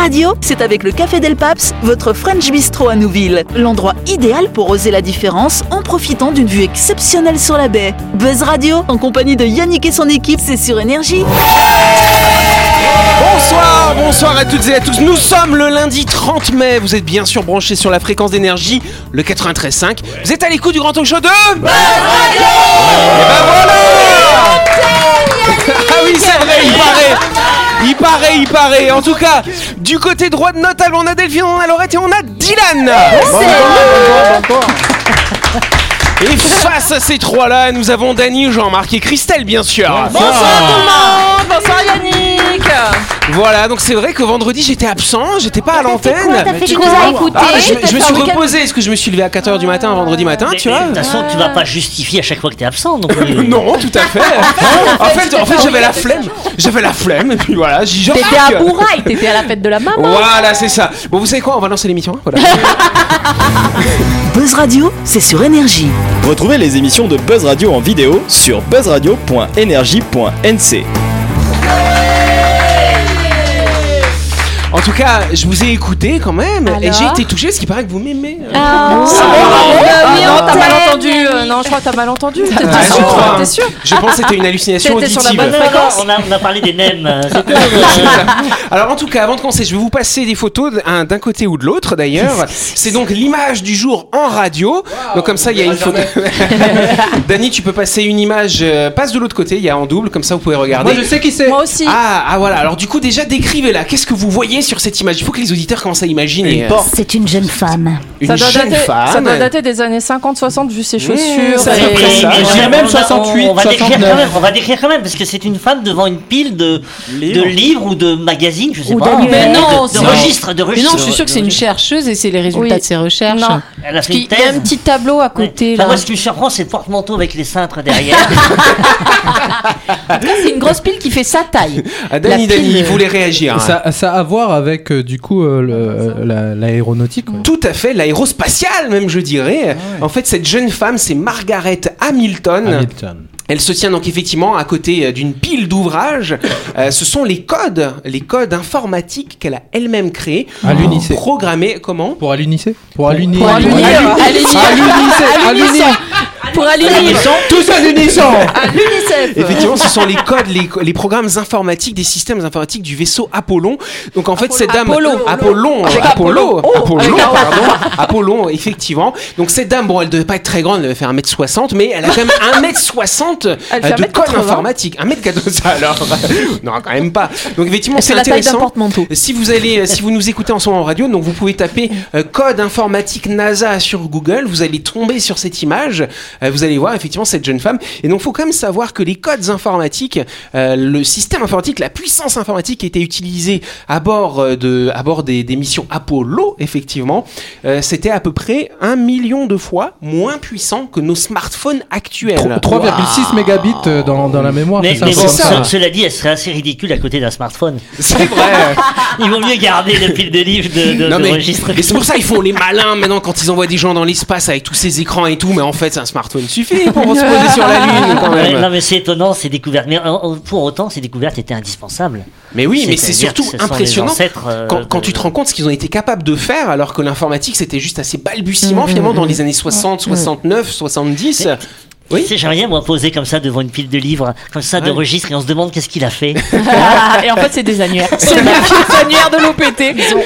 Radio, c'est avec le Café Del Paps, votre French Bistro à Nouville. L'endroit idéal pour oser la différence en profitant d'une vue exceptionnelle sur la baie. Buzz Radio, en compagnie de Yannick et son équipe, c'est sur Énergie. Bonsoir, bonsoir à toutes et à tous. Nous sommes le lundi 30 mai. Vous êtes bien sûr branchés sur la fréquence d'énergie, le 93.5. Vous êtes à l'écoute du grand talk show de Buzz Radio ben Ah oui, c'est vrai, il paraît. Il paraît, il paraît. En tout cas, du côté droit de notre table, on a Delphine, on a Laurette et on a Dylan. Et face à ces trois-là, nous avons Dany, Jean-Marc et Christelle, bien sûr. Bonsoir tout le monde Bonsoir Yannick Voilà, donc c'est vrai que vendredi j'étais absent, j'étais pas à l'antenne. T'as fait Tu quoi nous as écoutés Ah, je, me- je me t'as suis reposé, est-ce que je me suis levé à 4h du matin vendredi matin, Mais- tu mais vois De toute façon, tu vas pas justifier à chaque fois que t'es absent. Donc, euh, Non, tout à fait. en fait, en fait j'avais la flemme. J'avais la flemme, et puis voilà, j'y je T'étais à Bourail, t'étais à la fête de la maman Voilà, c'est ça. Bon, vous savez quoi, on va lancer l'émission. hein, Voilà. Buzz Radio, c'est sur Énergie. Retrouvez les émissions de Buzz Radio en vidéo sur buzzradio.energie.nc. En tout cas, je vous ai écouté quand même, et j'ai été touché parce qu'il paraît que vous m'aimez. Ah, Ah, oui, non, on t'as mal entendu. Non, je crois que t'as mal entendu. T'es Ah, je sûr crois. T'es sûr Je pense que c'était une hallucination T'étais sur la auditive. bonne non, non, fréquence on, a, on a parlé des nems. euh. Alors en tout cas, avant de commencer, je vais vous passer des photos d'un côté ou de l'autre d'ailleurs. C'est donc l'image du jour en radio. Donc comme ça, il y a une photo. Dany, tu peux passer une image, euh, passe de l'autre côté, il y a en double, comme ça vous pouvez regarder. Moi je sais qui c'est. Moi aussi. Ah, ah voilà, alors du coup déjà décrivez-la, qu'est-ce que vous voyez sur cette image? Il faut que les auditeurs commencent à imaginer. C'est une jeune femme. Une ça, doit jeune dater, femme. ça doit dater des années 50-60 vu ses chaussures. ça mais même on va- 68, on va décrire 69. quand même, on va décrire quand même parce que c'est une femme devant une pile de de livres ou de magazines, je sais Ou pas. Mais non, de, de registres, de Mais registres. non, je suis sûre que c'est une chercheuse et c'est les résultats Oui. de ses recherches. Non. Elle a fait une qu'il y a thèse. un petit tableau à côté Enfin, là. moi, ce qui me surprend, c'est le porte-manteau avec les cintres derrière. En tout cas, c'est une grosse pile qui fait sa taille. Ah, Dany, pile, il voulait réagir. hein. Ça, ça a à voir avec euh, du coup euh, euh, la- l'aéronautique. Tout à fait, l'aérospatiale même je dirais. En fait cette jeune femme c'est Margaret Hamilton. Hamilton. Elle se tient donc effectivement à côté euh, d'une pile d'ouvrages. Euh, ce sont les codes, les codes informatiques qu'elle a elle-même créés. À l'UNICEF. Programmés comment? Pour l'UNICEF? Pour l'UNICEF. Pour. À l'unir. À l'unisson. Pour à l'unisson. Tous à l'unisson À l'UNICEF. Effectivement, ce sont les codes, les, les programmes informatiques des systèmes informatiques du vaisseau Apollon. Donc en fait, cette dame, Apollon. Apollon, Apollo, Apollo. Oh, Apollon, avec un O. pardon, Apollon, effectivement. Donc cette dame, bon, elle devait pas être très grande, elle devait faire 1m60, mais elle a quand même 1m60 Elle fait euh, de 1m80. code informatique. 1m80, ça alors Non, quand même pas. Donc effectivement, c'est la intéressant. Si vous allez, euh, si vous nous écoutez en ce moment en radio, donc vous pouvez taper euh, code informatique NASA sur Google, vous allez tomber sur cette image, vous allez voir effectivement cette jeune femme. Et donc, faut quand même savoir que les codes informatiques, euh, le système informatique, la puissance informatique qui était utilisée à bord euh, de, à bord des, des missions Apollo, effectivement, euh, c'était à peu près un million de fois moins puissant que nos smartphones actuels. 3,6 mégabits euh, dans, dans la mémoire. mais ça, bon, c'est ça. ce- cela dit, elle serait assez ridicule à côté d'un smartphone. C'est vrai. Il vaut mieux garder le pile de livres de, de, Non, de mais, et c'est pour ça ils font les malins maintenant quand ils envoient des gens dans l'espace avec tous ces écrans et tout, mais en fait, c'est un smartphone suffit pour se poser sur la Lune quand Ouais, même. non mais c'est étonnant ces découvertes. Mais euh, pour autant, ces découvertes étaient indispensables. Mais oui, mais c'est surtout ce impressionnant euh, quand, quand de- tu te rends compte ce qu'ils ont été capables de faire alors que l'informatique c'était juste assez balbutiement finalement dans les années 60, 69, 70. Oui. Tu sais, J'aimerais bien moi poser comme ça devant une pile de livres, comme ça de registres, et on se demande qu'est-ce qu'il a fait. Et en fait, c'est des annuaires. C'est des annuaires de l'OPT. Ils ont,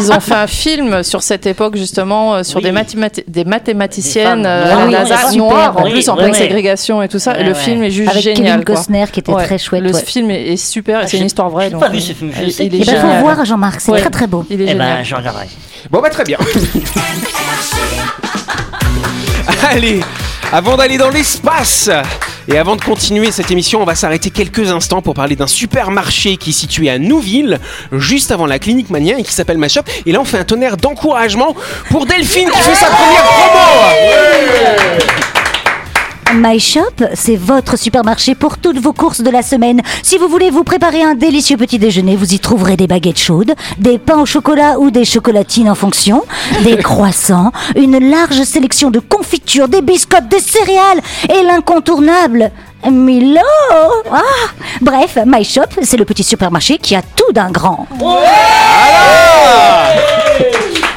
ils ont fait un film sur cette époque justement euh, sur Oui. des, mathémati- des mathématiciennes Des euh, noires. à Oui, Lazare, super. noires en Oui, plus en pleine ségrégation et tout ça. et le Ouais, film est juste Avec génial. Kevin quoi. Costner qui était Ouais. très chouette. Le ouais. film est, est super. Ah, c'est une histoire vraie. j'ai donc, pas vu euh, ce film, je il- sais il est Eh ben, faut génial. voir Jean-Marc, c'est Ouais. très très beau. Il est Eh génial. ben, je regarderai. Bon bah très bien. Allez, avant d'aller dans l'espace et avant de continuer cette émission, on va s'arrêter quelques instants pour parler d'un supermarché qui est situé à Nouville, juste avant la clinique Mania et qui s'appelle Mashop. Et là, on fait un tonnerre d'encouragement pour Delphine qui fait sa première promo. My Shop, c'est votre supermarché pour toutes vos courses de la semaine. Si vous voulez vous préparer un délicieux petit déjeuner, vous y trouverez des baguettes chaudes, des pains au chocolat ou des chocolatines en fonction, des croissants, une large sélection de confitures, des biscottes, des céréales et l'incontournable, Milo Ah Bref, My Shop, c'est le petit supermarché qui a tout d'un grand.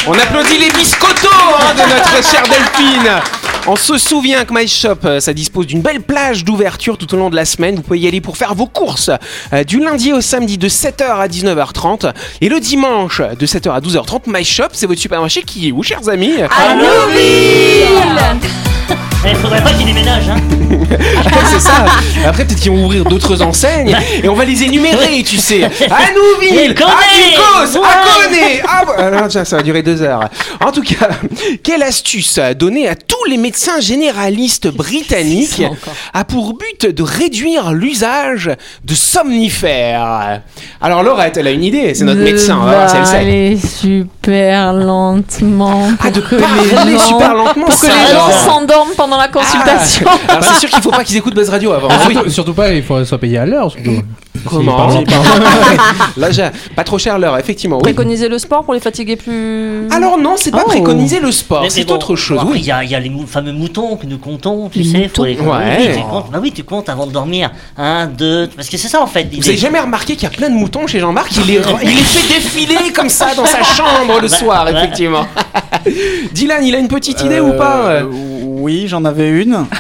On applaudit les biscottos hein, de notre chère Delphine. On se souvient que My Shop, euh, ça dispose d'une belle plage d'ouverture tout au long de la semaine. Vous pouvez y aller pour faire vos courses euh, du lundi au samedi de 7h à 19h30 et le dimanche de 7h à 12h30. My Shop, c'est votre supermarché qui est où, chers amis? Il faudrait pas qu'il déménage, hein. C'est ça. Après, peut-être qu'ils vont ouvrir d'autres enseignes et on va les énumérer, tu sais. À Nouville, à Ducos, à. Connay. Ah, alors, tiens, ça va durer deux heures. En tout cas, quelle astuce donnée à tous les médecins généralistes britanniques a pour but de réduire l'usage de somnifères? Alors, Laurette, elle a une idée. C'est notre médecin. Elle sait. super lentement. Ah, de parler les gens- super lentement, Pour que les gens s'endorment pendant la consultation. Ah. Alors, c'est sûr qu'il faut pas qu'ils écoutent Buzz Radio avant. Ah, surtout, surtout pas, il faut soit payé à l'heure. surtout. Comment Si, pardon. Là, j'ai pas trop cher l'heure, effectivement. oui. Préconiser le sport pour les fatiguer plus. Alors non, c'est pas Oh. préconiser le sport, c'est bon, autre chose. après, oui. Il y, a, il y a les mou- fameux moutons que nous comptons, tu Les sais. Faut les moutons Ouais. Oui, tu comptes, bah oui, tu comptes avant de dormir. Un, deux. Parce que c'est ça en fait Vous avez jamais remarqué qu'il y a plein de moutons chez Jean-Marc? Il les, il les fait défiler comme ça dans sa chambre le Bah, soir, effectivement. Dylan, il a une petite idée ou Euh, pas Oui, j'en avais une. Je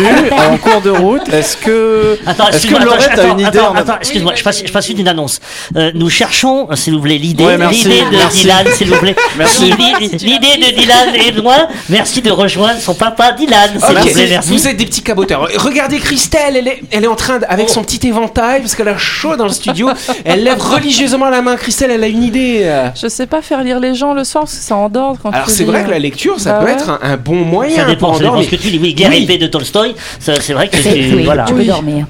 l'ai perdue en cours de route. Est-ce que, Attends, est-ce que excuse-moi, Laurette attends, a une idée attends, en- attends, excuse-moi, je passe, je passe une annonce. Euh, nous cherchons, s'il vous plaît, l'idée, Ouais, merci, l'idée de merci. Dylan, s'il vous plaît. Merci. L'idée de Dylan et de moi. Merci de rejoindre son papa Dylan, s'il Ok, vous plaît, merci. Vous êtes des petits caboteurs. Regardez Christelle, elle est, elle est en train, de, avec son petit éventail, parce qu'elle a chaud dans le studio, elle lève religieusement la main. Christelle, elle a une idée. Je sais pas faire lire les gens le soir parce que ça endort quand Alors tu c'est vrai euh. que la lecture, ça Bah peut ouais. être un, un bon moyen Ça dépend, pour ça dépend endormir. ce que tu dis. Oui, Guerre Oui. épée de Tolstoï, ça, c'est vrai que C'est- tu, oui, voilà. tu peux dormir.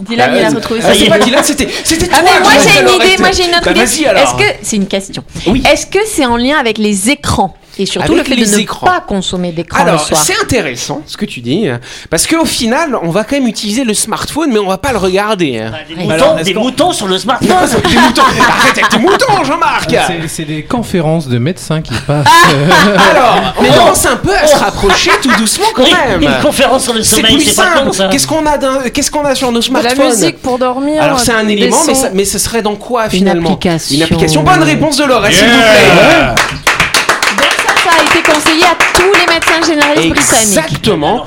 Dylan, il a retrouvé Ah, ça. c'est pas Dylan, c'était toi. Ah mais moi j'ai une idée, moi j'ai une autre Bah, idée. Vas-y alors. Est-ce que c'est une question Oui. Est-ce que c'est en lien avec les écrans et surtout Avec le fait les de ne écrans. pas consommer d'écran le Alors, soir c'est intéressant ce que tu dis, parce qu'au final, on va quand même utiliser le smartphone, mais on va pas le regarder. hein. Bah, Des, moutons, Alors, est-ce des qu'on- moutons sur le smartphone. Des moutons. Arrête avec tes moutons, Jean-Marc C'est- des conférences de médecins qui passent. Alors, on commence un peu à se rapprocher tout doucement quand même. Une conférence sur le C'est sommeil, plus c'est pas simple. con ça. Qu'est-ce qu'on a, qu'est-ce qu'on a sur nos De la smartphones musique pour dormir. Alors c'est un élément, mais, ça- mais ce serait dans quoi finalement? Application. Une application. Bonne réponse de Laura, s'il vous plaît. À tous les Exactement.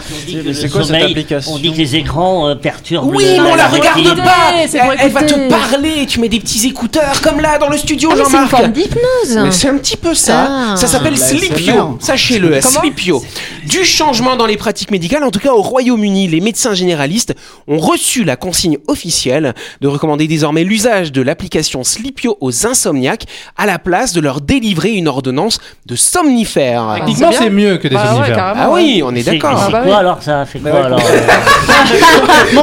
C'est quoi cette application On dit que les écrans euh, perturbent Oui, mais on la regarde pas. Elle, elle va te parler. Tu mets des petits écouteurs comme là dans le studio, Ah, mais c'est une Jean-Marc. forme d'hypnose. C'est un petit peu ça. Ah. ça s'appelle La Sleepio. Sachez-le, Sleepio. Du changement dans les pratiques médicales, en tout cas au Royaume-Uni, les médecins généralistes ont reçu la consigne officielle de recommander désormais l'usage de l'application Sleepio aux insomniaques à la place de leur délivrer une ordonnance de somnifères. Techniquement, c'est c'est mieux que des Bah ouais, Ah ouais. oui, on est d'accord. c'est Ah bah quoi oui. alors ça fait quoi ouais, alors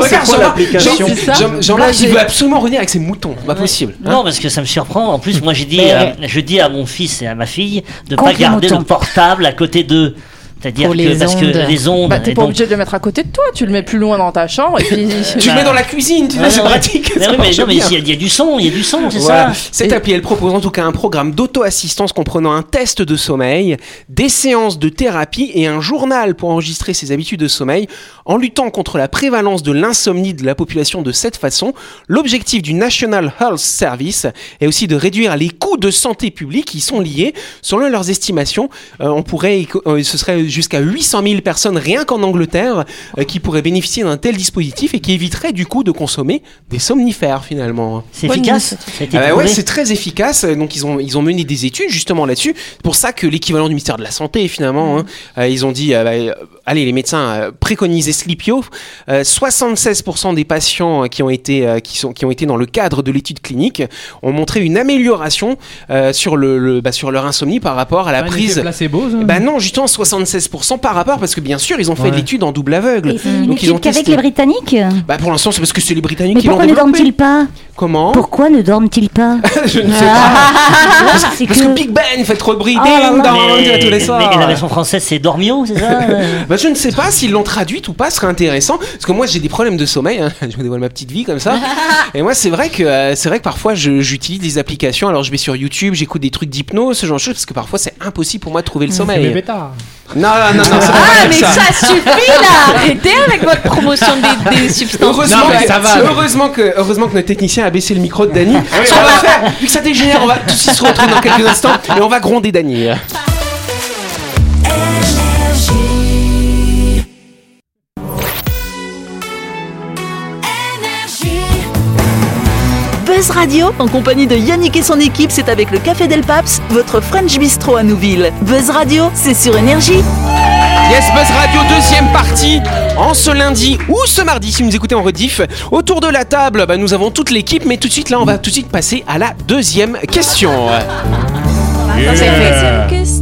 c'est Regarde, Jean-Marc, il veut absolument revenir avec ses moutons. Pas possible. hein. Non, parce que ça me surprend. En plus, moi, j'ai dit, Mais- euh, je dis à mon fils et à ma fille de pas Contre les garder le portable à côté d'eux. C'est-à-dire que les parce que ondes. les ondes. Bah, t'es pas donc- obligé de le mettre à côté de toi, tu le mets plus loin dans ta chambre et puis. Tu le Bah, mets dans la cuisine, tu sais, Ouais, c'est ouais. pratique. Oui, mais non, mais il y, a- il y a du son, il y a du son, c'est Voilà. ça. Cette Et- appli, elle propose en tout cas un programme d'auto-assistance comprenant un test de sommeil, des séances de thérapie et un journal pour enregistrer ses habitudes de sommeil. En luttant contre la prévalence de l'insomnie de la population de cette façon, l'objectif du National Health Service est aussi de réduire les coûts de santé publique qui sont liés. Selon leurs estimations, euh, on pourrait, euh, ce serait jusqu'à 800 000 personnes rien qu'en Angleterre euh, qui pourraient bénéficier d'un tel dispositif et qui éviteraient du coup de consommer des somnifères finalement. C'est Bonne efficace. Ah bah ouais, c'est très efficace. Donc ils ont ils ont mené des études justement là-dessus. C'est pour ça que l'équivalent du ministère de la santé finalement, hein, euh, ils ont dit, euh, bah, allez les médecins euh, préconisaient Sleepio. Euh, 76% des patients qui ont été euh, qui sont qui ont été dans le cadre de l'étude clinique ont montré une amélioration euh, sur le, le- bah, sur leur insomnie par rapport à la un prise. placebo, ça Bah non, justement 76% par rapport parce que bien sûr ils ont fait Ouais. l'étude en double aveugle. Et c'est une Donc ils ont qu'avec testé. les Britanniques Bah pour l'instant c'est parce que c'est les Britanniques Mais qui l'ont pourquoi ne développé. dorment-ils pas? Comment? Pourquoi ne dorment-ils pas? Je ne sais pas. Ah, c'est Parce que que- Big Ben fait trop de bruit. Oh Ding dong, Mais, tous les mais- soirs. et la version française, c'est Dormio, c'est ça? Bah, je ne sais pas s'ils l'ont traduite ou pas, ce serait intéressant. Parce que moi, j'ai des problèmes de sommeil. hein. Je vous dévoile ma petite vie comme ça. Et moi, c'est vrai que euh, c'est vrai que parfois, je- j'utilise des applications. Alors, je vais sur YouTube, j'écoute des trucs d'hypnose, ce genre de choses, parce que parfois, c'est impossible pour moi de trouver le C'est sommeil. Non, non, non, pas Ah, mais ça suffit là Arrêtez avec votre promotion des, des substances. Heureusement, Non, que, ça va. heureusement, que, heureusement que notre technicien a baissé le micro de Dany. Ce qu'on va faire, vu que ça dégénère, on va suite se retrouver dans quelques instants et on va gronder Dany. Buzz Radio, en compagnie de Yannick et son équipe, c'est avec le Café Del Paps, votre French Bistro à Nouville. Buzz Radio, c'est sur Énergie. Yes, Buzz Radio, deuxième partie, en ce lundi ou ce mardi, si vous nous écoutez en rediff. Autour de la table, bah, nous avons toute l'équipe, mais tout de suite, là, on va tout de suite passer à la deuxième question. Deuxième question.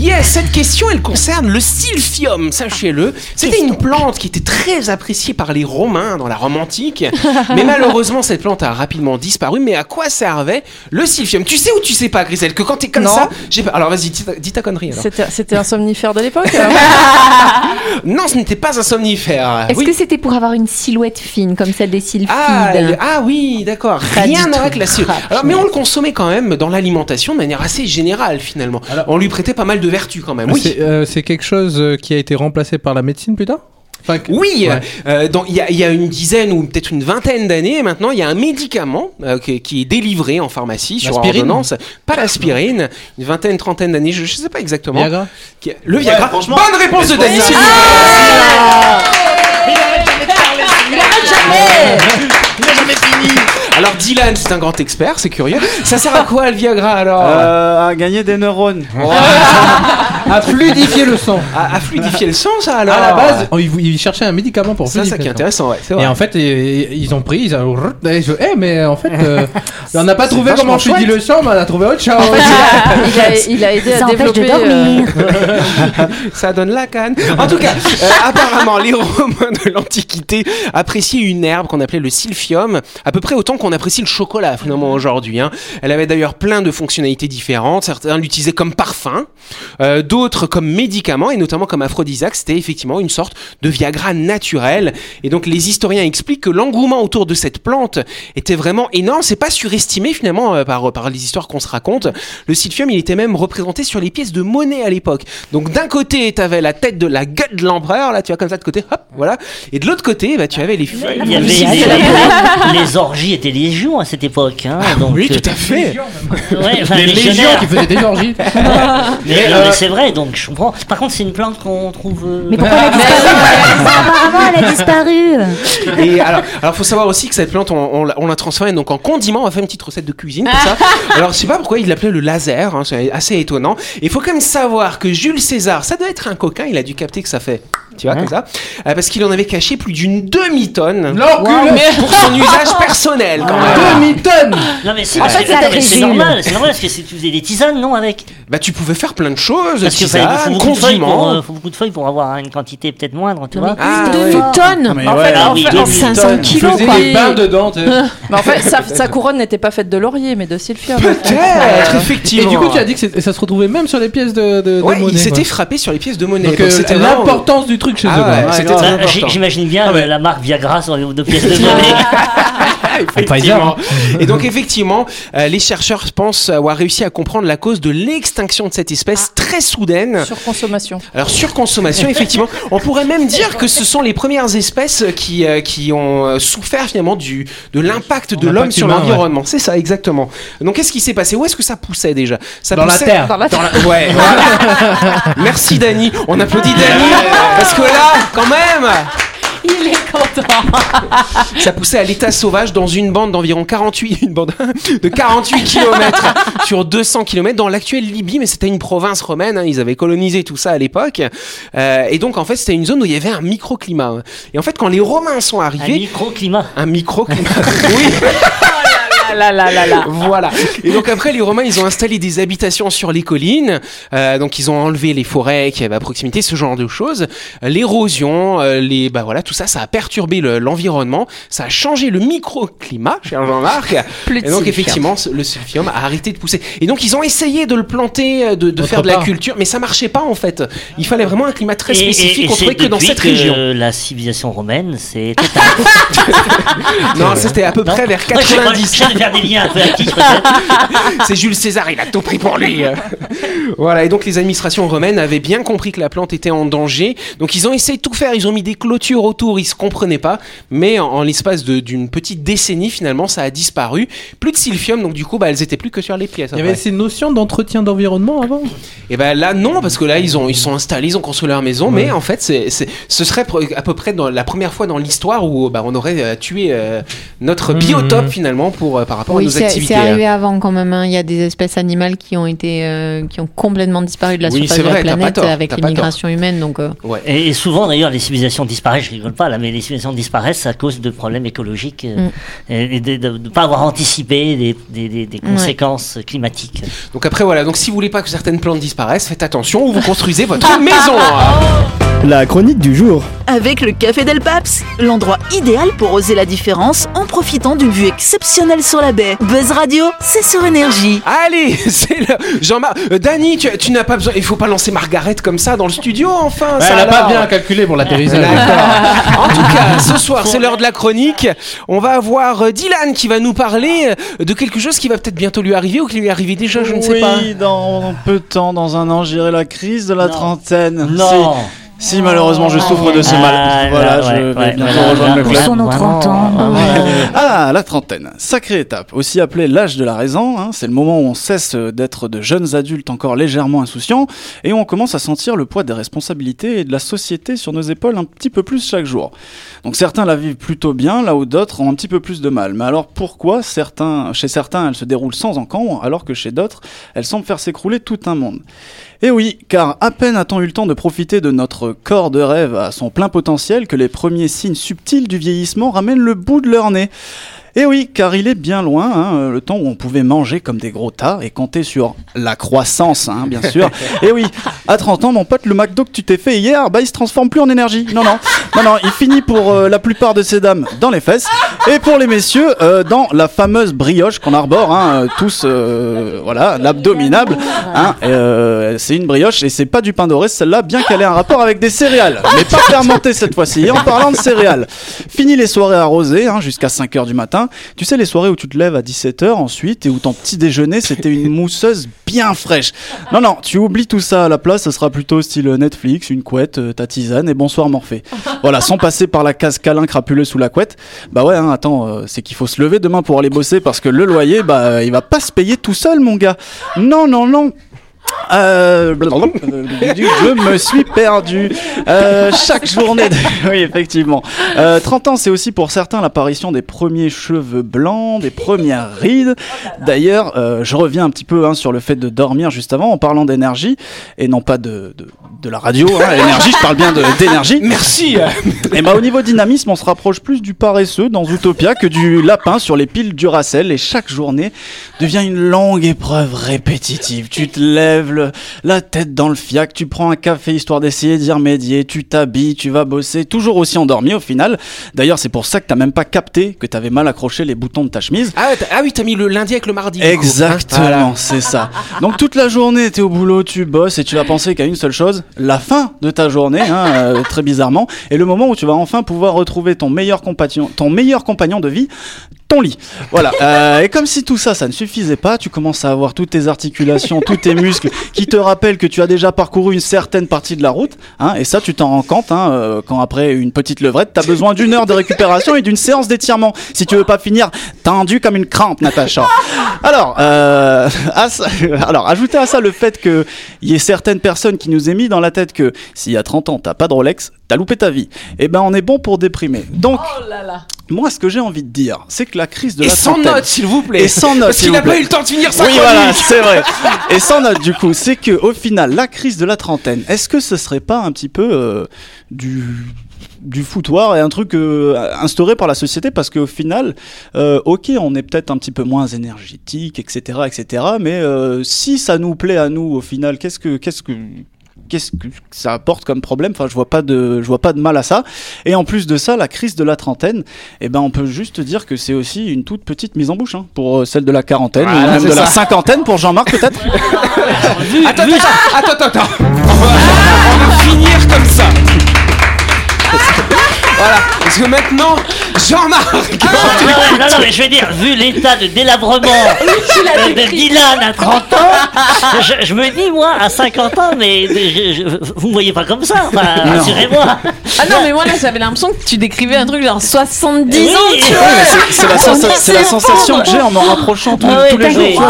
Yes, cette question, elle concerne le silphium, sachez-le. C'était une plante qui était très appréciée par les Romains dans la Rome antique. mais malheureusement, cette plante a rapidement disparu. Mais à quoi servait le silphium? Tu sais ou tu sais pas, Griselle Que quand t'es comme Non. ça, j'ai pas. Alors vas-y, dis ta, dis ta connerie. C'était un somnifère de l'époque Non, ce n'était pas un somnifère. Est-ce Oui. que c'était pour avoir une silhouette fine comme celle des sylphides Ah, ah oui, d'accord. Rien du avec la. Alors, mais on le consommait quand même dans l'alimentation de manière assez générale finalement. Alors- on lui prêtait pas mal de vertus quand même. Oui. C'est euh, c'est quelque chose euh, qui a été remplacé par la médecine plus tard? Enfin, Oui, Ouais. euh, dans- il y, a- il y a une dizaine ou peut-être une vingtaine d'années maintenant, il y a un médicament euh, qui, qui est délivré en pharmacie sur ordonnance, pas l'aspirine, une vingtaine, trentaine d'années, je, je sais pas exactement. Viagra? Qui- Le Viagra. franchement, Bonne réponse de Dany. s'il vous plaît. Alors Dylan, c'est un grand expert, c'est curieux. Ça sert à quoi le Viagra alors Euh, à gagner des neurones. À fluidifier le sang. à, à fluidifier le sang, ça alors À la base, oh, ils, ils cherchaient un médicament pour ça, ça fluidifier qui est intéressant, ouais, c'est vrai. Et en fait, ils, ils ont pris, ils ont. Je- eh, mais en fait, euh, on n'a pas C'est trouvé comment fluidifier le sang, mais on a trouvé autre chose. il, a, il a aidé Ça à empêche de développer. euh, dormir. Ça donne la canne. En tout cas, euh, apparemment, les Romains de l'Antiquité appréciaient une herbe qu'on appelait le silphium, à peu près autant qu'on apprécie le chocolat finalement aujourd'hui. hein. Elle avait d'ailleurs plein de fonctionnalités différentes. Certains l'utilisaient comme parfum, euh, d'autres comme médicament et notamment comme aphrodisiaque. C'était effectivement une sorte de Viagra naturel. Et donc les historiens expliquent que l'engouement autour de cette plante était vraiment énorme. C'est pas surestimé finalement euh, par, par les histoires qu'on se raconte. Le silphium, il était même représenté sur les pièces de monnaie à l'époque. Donc d'un côté, tu avais la tête de la gueule de l'empereur, là tu vois comme ça de côté, hop, voilà. Et de l'autre côté, bah, tu avais les feuilles. Il y avait les, orgies étaient légion à cette époque. Hein, donc, Oui, euh, tout à fait. ouais, enfin, Les légions qui faisaient des orgies. Mais, Mais, non, euh, mais c'est vrai, donc je comprends. Par contre, c'est une plante qu'on trouve. euh, Mais pourquoi elle a disparu Apparemment, elle a disparu. Et alors, alors faut savoir aussi que cette plante, on, on l'a- on l'a transformée donc en condiment. On va faire une petite recette de cuisine pour ça. Alors, je sais pas pourquoi il l'appelait le laser. hein, c'est assez étonnant. Et il faut quand même savoir que Jules César, ça doit être un coquin. Il a dû capter que ça fait, tu vois, comme ça, Euh, parce qu'il en avait caché plus d'une demi-tonne L'enculé pour son usage personnel. Quand même. Demi-tonne Non, mais c'est En fait, c'est- normal, c'est normal parce que c'est- tu faisais des tisanes, non, avec Bah, tu pouvais faire plein de choses. Parce il tisanes, beaucoup de feuilles pour, condiments. euh, faut beaucoup de feuilles pour avoir une quantité peut-être moindre, tu vois. Ah, Deux ouais. tonnes Mais En fait, ah en oui, fait, deux en mille 500 tonnes. kilos quoi. des bains dedans. Mais en fait, sa, sa couronne n'était pas faite de laurier, mais de silphium. Peut-être, Et effectivement. du coup, tu as dit que ça se retrouvait même sur les pièces de, de, de Ouais, monnaie. il s'était frappé sur les pièces de monnaie. Donc, Donc, euh, l'importance du truc chez Ah eux. ouais, Ouais, Bah. J'imagine bien Ah ouais. la marque Viagra sur les deux pièces de monnaie. Effectivement. Et donc effectivement, euh, les chercheurs pensent avoir réussi à comprendre la cause de l'extinction de cette espèce très soudaine. Surconsommation. Alors surconsommation, effectivement, on pourrait même dire que ce sont les premières espèces qui euh, qui ont euh, souffert finalement du de l'impact de l'homme sur l'environnement. C'est ça exactement. Donc qu'est-ce qui s'est passé? Où est-ce que ça poussait déjà? Ça Dans la terre. Dans la Dans la- Ouais. voilà. Merci Dani. On applaudit Dani parce que là, quand même. Il est content. Ça poussait à l'état sauvage dans une bande d'environ 48, une bande de 48 km sur 200 km dans l'actuelle Libye, mais c'était une province romaine, hein, ils avaient colonisé tout ça à l'époque. Euh, et donc en fait c'était une zone où il y avait un microclimat. Et en fait quand les Romains sont Un arrivés, microclimat. un microclimat, oui, Là, là, là, là. voilà. Et donc après les Romains ils ont installé des habitations sur les collines, Euh, donc ils ont enlevé les forêts qui avaient à proximité, ce genre de choses. L'érosion, euh, les, bah voilà, tout ça, ça a perturbé le- l'environnement, ça a changé le microclimat, cher Jean-Marc. Et donc effectivement, le silphium a arrêté de pousser. Et donc ils ont essayé de le planter, euh, de, faire de la part. culture, mais ça marchait pas en fait. Il fallait vraiment un climat très Et- spécifique. et on trouvait que dans cette que région. La civilisation romaine, c'est Non, c'était à peu Non près vers Moi, je crois- 90. je- faire des liens un peu actifs, peut-être. C'est Jules César, il a tout pris pour lui. voilà, et donc les administrations romaines avaient bien compris que la plante était en danger. Donc ils ont essayé de tout faire, ils ont mis des clôtures autour, ils se comprenaient pas. Mais en, en l'espace d'une petite décennie, finalement, ça a disparu. Plus de silphium, donc du coup, bah, elles étaient plus que sur les pièces. Il y avait ces notions d'entretien d'environnement avant Et ben là, non, parce que là, ils, ont, ils sont installés, ils ont construit leur maison. Mais en fait, c'est, c'est- ce serait à peu près dans la première fois dans l'histoire où bah, on aurait euh, tué euh, notre biotope finalement pour, euh, par rapport à Oui, nos c'est activités. c'est arrivé hein. avant quand même. hein. Il y a des espèces animales qui ont été, euh, qui ont complètement disparu de la Oui, surface de vrai, la planète tort, avec l'immigration humaine. Donc, euh, Ouais. Et, et souvent, d'ailleurs, les civilisations disparaissent, je rigole pas là, mais les civilisations disparaissent à cause de problèmes écologiques euh, Mm. et, de ne pas avoir anticipé des, des- des- des conséquences climatiques. Donc après voilà, donc si vous voulez pas que certaines plantes disparaissent, faites attention ou vous construisez votre maison. hein. La chronique du jour. Avec le Café Del Paps, l'endroit idéal pour oser la différence en profitant d'une vue exceptionnelle sur la baie. Buzz Radio, c'est sur énergie. Allez, c'est le Jean-Marc. Euh, Dany, tu, tu n'as pas besoin. Il faut pas lancer Margaret comme ça dans le studio, enfin. Ça Elle a pas alors. bien calculé pour l'atterrissage. D'accord. En tout cas, ce soir, c'est l'heure de la chronique. On va avoir euh, Dylan qui va nous parler euh, de quelque chose qui va peut-être bientôt lui arriver ou qui lui est arrivé déjà, je ne sais pas. Oui, dans peu de temps, dans un an, j'irai la crise de la Non. trentaine. Non Si, si, malheureusement, je souffre de ce Ah, mal. Voilà, là, je ouais, vais bientôt rejoindre le club. sont nos 30 ans Ah, la trentaine, sacrée étape, aussi appelée l'âge de la raison, hein, c'est le moment où on cesse d'être de jeunes adultes encore légèrement insouciants et où on commence à sentir le poids des responsabilités et de la société sur nos épaules un petit peu plus chaque jour. Donc certains la vivent plutôt bien, là où d'autres ont un petit peu plus de mal. Mais alors pourquoi certains, chez certains elle se déroule sans encombre, alors que chez d'autres elle semble faire s'écrouler tout un monde? Et oui, car à peine a-t-on eu le temps de profiter de notre corps de rêve à son plein potentiel que les premiers signes subtils du vieillissement ramènent le bout de leur nez. Et oui, car il est bien loin, hein, le temps où on pouvait manger comme des gros tas et compter sur la croissance, hein, bien sûr. Et oui, à 30 ans, mon pote, le McDo que tu t'es fait hier, bah il se transforme plus en énergie. Non, non, non, non, il finit pour euh, la plupart de ces dames dans les fesses et pour les messieurs euh, dans la fameuse brioche qu'on arbore, hein, euh, tous, euh, voilà, l'abdominable. Euh, c'est une brioche et c'est pas du pain doré, celle-là, bien qu'elle ait un rapport avec des céréales, mais pas fermentées cette fois-ci. Et en parlant de céréales, fini les soirées arrosées jusqu'à 5h du matin. Tu sais, les soirées où tu te lèves à 17h ensuite et où ton petit déjeuner c'était une mousseuse bien fraîche. Non, non, tu oublies tout ça à la place, ce sera plutôt style Netflix, une couette, euh, ta tisane et bonsoir Morphée. Voilà, sans passer par la case câlin crapuleux sous la couette. Bah ouais, hein, attends, euh, c'est qu'il faut se lever demain pour aller bosser parce que le loyer, bah euh, il va pas se payer tout seul, mon gars. Non, non, non. Euh, je me suis perdu. Euh, chaque journée. de- Oui, effectivement. Euh, 30 ans, c'est aussi pour certains l'apparition des premiers cheveux blancs, des premières rides. D'ailleurs, euh, je reviens un petit peu hein, sur le fait de dormir juste avant en parlant d'énergie et non pas de, de, de la radio. Hein, l'énergie, je parle bien d'énergie. Merci. Et bah au niveau dynamisme, on se rapproche plus du paresseux dans Zootopia que du lapin sur les piles Duracell et chaque journée devient une longue épreuve répétitive. Tu te lèves le- la tête dans le fiac, tu prends un café histoire d'essayer d'y remédier, tu t'habilles, tu vas bosser, toujours aussi endormi au final. D'ailleurs, c'est pour ça que t'as même pas capté que t'avais mal accroché les boutons de ta chemise. Ah, ah oui, t'as mis le lundi avec le mardi. hein. Exactement, Voilà. c'est ça. Donc toute la journée, t'es au boulot, tu bosses et tu vas penser qu'à une seule chose, la fin de ta journée, hein, euh, très bizarrement, et le moment où tu vas enfin pouvoir retrouver ton meilleur compagnon, ton meilleur compagnon de vie, ton lit. Voilà. Euh, et comme si tout ça, ça ne suffisait pas, tu commences à avoir toutes tes articulations, tous tes muscles qui te rappellent que tu as déjà parcouru une certaine partie de la route. Hein, et ça, tu t'en rends compte hein, euh, quand après une petite levrette, tu as besoin d'une heure de récupération et d'une séance d'étirement si tu veux pas finir tendu comme une crampe, Natacha. Alors, euh, alors, ajoutez à ça le fait qu'il y ait certaines personnes qui nous aient mis dans la tête que s'il y a 30 ans, t'as pas de Rolex, t'as loupé ta vie. Eh ben, on est bon pour déprimer. Donc, moi, ce que j'ai envie de dire, c'est que la crise de Et la sans trentaine- note, s'il vous plaît. Et sans note, Parce qu'il n'a pas eu le temps de finir sa Oui, chronique. voilà, c'est vrai. Et sans note, du coup, c'est que au final, la crise de la trentaine, est-ce que ce serait pas un petit peu euh, du du foutoir et un truc euh, instauré par la société? Parce qu'au final, euh, ok, on est peut-être un petit peu moins énergétique, etc., etc. Mais euh, si ça nous plaît à nous, au final, qu'est-ce que, qu'est-ce que, qu'est-ce que ça apporte comme problème? Enfin, je vois pas de, je vois pas de mal à ça. Et en plus de ça, la crise de la trentaine, eh ben, on peut juste dire que c'est aussi une toute petite mise en bouche hein, pour euh, celle de la quarantaine ou même de la cinquantaine pour Jean-Marc peut-être. Attends, attends, attends, attends, attends. On va, on va finir comme ça. voilà, parce que maintenant, Jean-Marc Non, non, non, mais je veux dire, vu l'état de délabrement euh, de Dylan à 30 ans, je, je me dis, moi, à 50 ans, mais je- je- vous me voyez pas comme ça, enfin, rassurez-moi. Ah non, mais moi là j'avais l'impression que tu décrivais un truc genre 70 Oui, ans, mais c'est- la, sensa- sensation que j'ai en me rapprochant tous, Ah ouais, tous les jours. vois.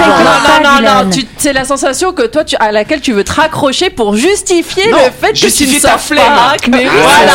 Non, non, non, tu- c'est la sensation que toi, tu, à laquelle tu veux te raccrocher pour justifier Non, le fait que tu ne ta flemme. Mais voilà.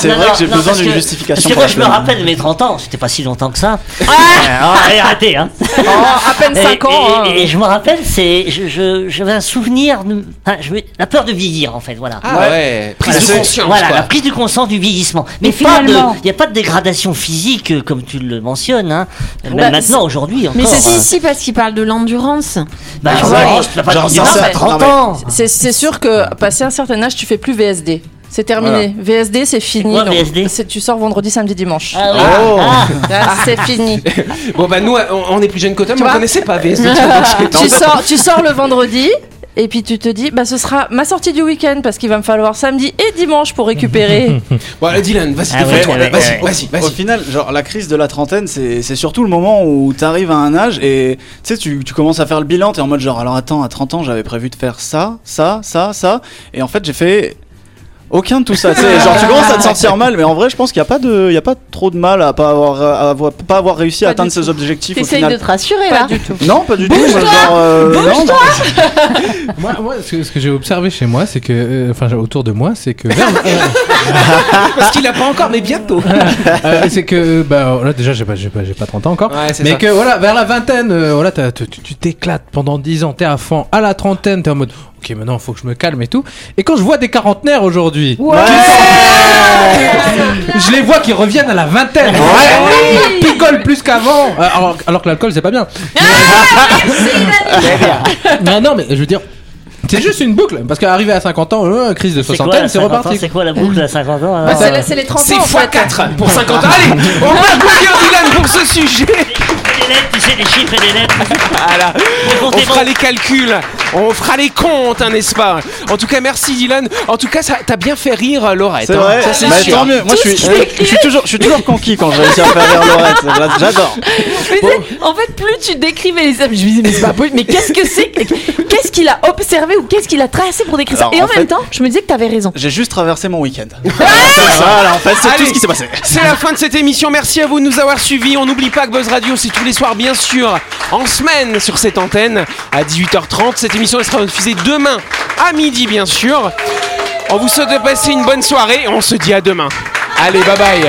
c'est Non, vrai non, que j'ai non, besoin d'une justification Parce que moi, je me rappelle de mes 30 ans, c'était pas si longtemps que ça. Ah, allez, arrêtez, hein. Oh, à peine 5 et, ans. et- hein. et je me rappelle, c'est, je, je- j'avais un souvenir, de- enfin, je, la peur de vieillir en fait, voilà. Ah ouais, prise de c'est- conscience. Voilà, quoi. la prise de conscience du vieillissement. Mais pas finalement- il n'y a pas de dégradation physique euh, comme tu le mentionnes, hein. Même Bah, maintenant, aujourd'hui encore. Mais c'est euh, si, si, parce qu'il parle de l'endurance. Bah, Ah, je ouais. vois, tu n'as pas Genre, de ça, à c'est- 30 non, mais- ans. C'est c'est sûr que passé un certain âge, tu fais plus VSD. C'est terminé. VSD, c'est fini. quoi, donc, VSD? c'est- Tu sors vendredi, samedi, dimanche. Ah. Oh. Ah. Ah, c'est fini. Bon bah nous, on, on est plus jeunes que toi, mais on vois connaissait pas VSD. tu, sors, tu sors le vendredi. Et puis tu te dis, bah ce sera ma sortie du week-end parce qu'il va me falloir samedi et dimanche pour récupérer. Bon, allez, Dylan, vas-y, Ah défends-toi. ouais, ouais, Vas-y, ouais. vas-y, Au vas-y. final, genre la crise de la trentaine, c'est c'est surtout le moment où tu arrives à un âge et tu sais, tu, tu commences à faire le bilan, tu es en mode genre, alors attends, à 30 ans, j'avais prévu de faire ça, ça, ça, ça. Et en fait, j'ai fait aucun de tout ça. tu sais. genre, tu commences à te sentir mal, mais en vrai, je pense qu'il n'y a, pas de- il y a pas trop de mal à pas avoir, à avoir, pas avoir réussi à Pas atteindre ses objectifs T'essayes final. de te rassurer Pas là. du tout. Non, pas du tout. genre, euh, non, non. Moi, moi, ce que, ce que j'ai observé chez moi, c'est que, euh, enfin, autour de moi, c'est que vers, Parce qu'il a pas encore, mais bientôt. euh, c'est que, bah, là, déjà, j'ai pas, j'ai pas, j'ai pas 30 ans encore. Ouais, mais ça. que voilà, vers la vingtaine, euh, voilà, tu- tu t'éclates pendant 10 ans, t'es à fond. À la trentaine, t'es en mode, ok, maintenant, faut que je me calme et tout. Et quand je vois des quarantenaires aujourd'hui, je les vois qui reviennent à la vingtaine. Ils picolent plus qu'avant. Euh, Alors, alors que l'alcool, c'est pas bien. non, non, mais je veux dire. C'est juste une boucle, parce qu'arriver à 50 ans, euh, crise de C'est soixantaine, c'est 50 ans, reparti. C'est quoi la boucle à 50 ans Bah, c'est c'est les 30 C'est ans en fait. x4 pour 50 ans. Allez, on va applaudir Dylan pour ce sujet. Les lettres, tu sais, les chiffres et les lettres. Voilà. On fera les calculs, on fera les comptes, hein, n'est-ce pas? En tout cas, merci Dylan. En tout cas, ça t'as bien fait rire euh, Laurette. C'est hein. vrai, Ça, c'est Bah, sûr. tant mieux. Moi, je suis, je suis toujours, je suis toujours conquis quand je réussis à faire rire Laurette. J'adore. Mais c'est- en fait, plus tu décrivais les hommes, je me disais, mais c'est pas possible, mais qu'est-ce que c'est que- Qu'est-ce qu'il a observé ou qu'est-ce qu'il a tracé pour décrire ça? Et en, en même temps, je me disais que t'avais raison. J'ai juste traversé mon week-end. voilà, en fait, c'est tout ce qui s'est passé. C'est la fin de cette émission. Merci à vous de nous avoir suivis. On n'oublie pas que Buzz Radio, c'est tous les soirs, bien sûr, en semaine sur cette antenne à 18h30. Cette émission elle sera diffusée demain à midi, bien sûr. On vous souhaite de passer une bonne soirée. On se dit à demain. Allez, bye bye.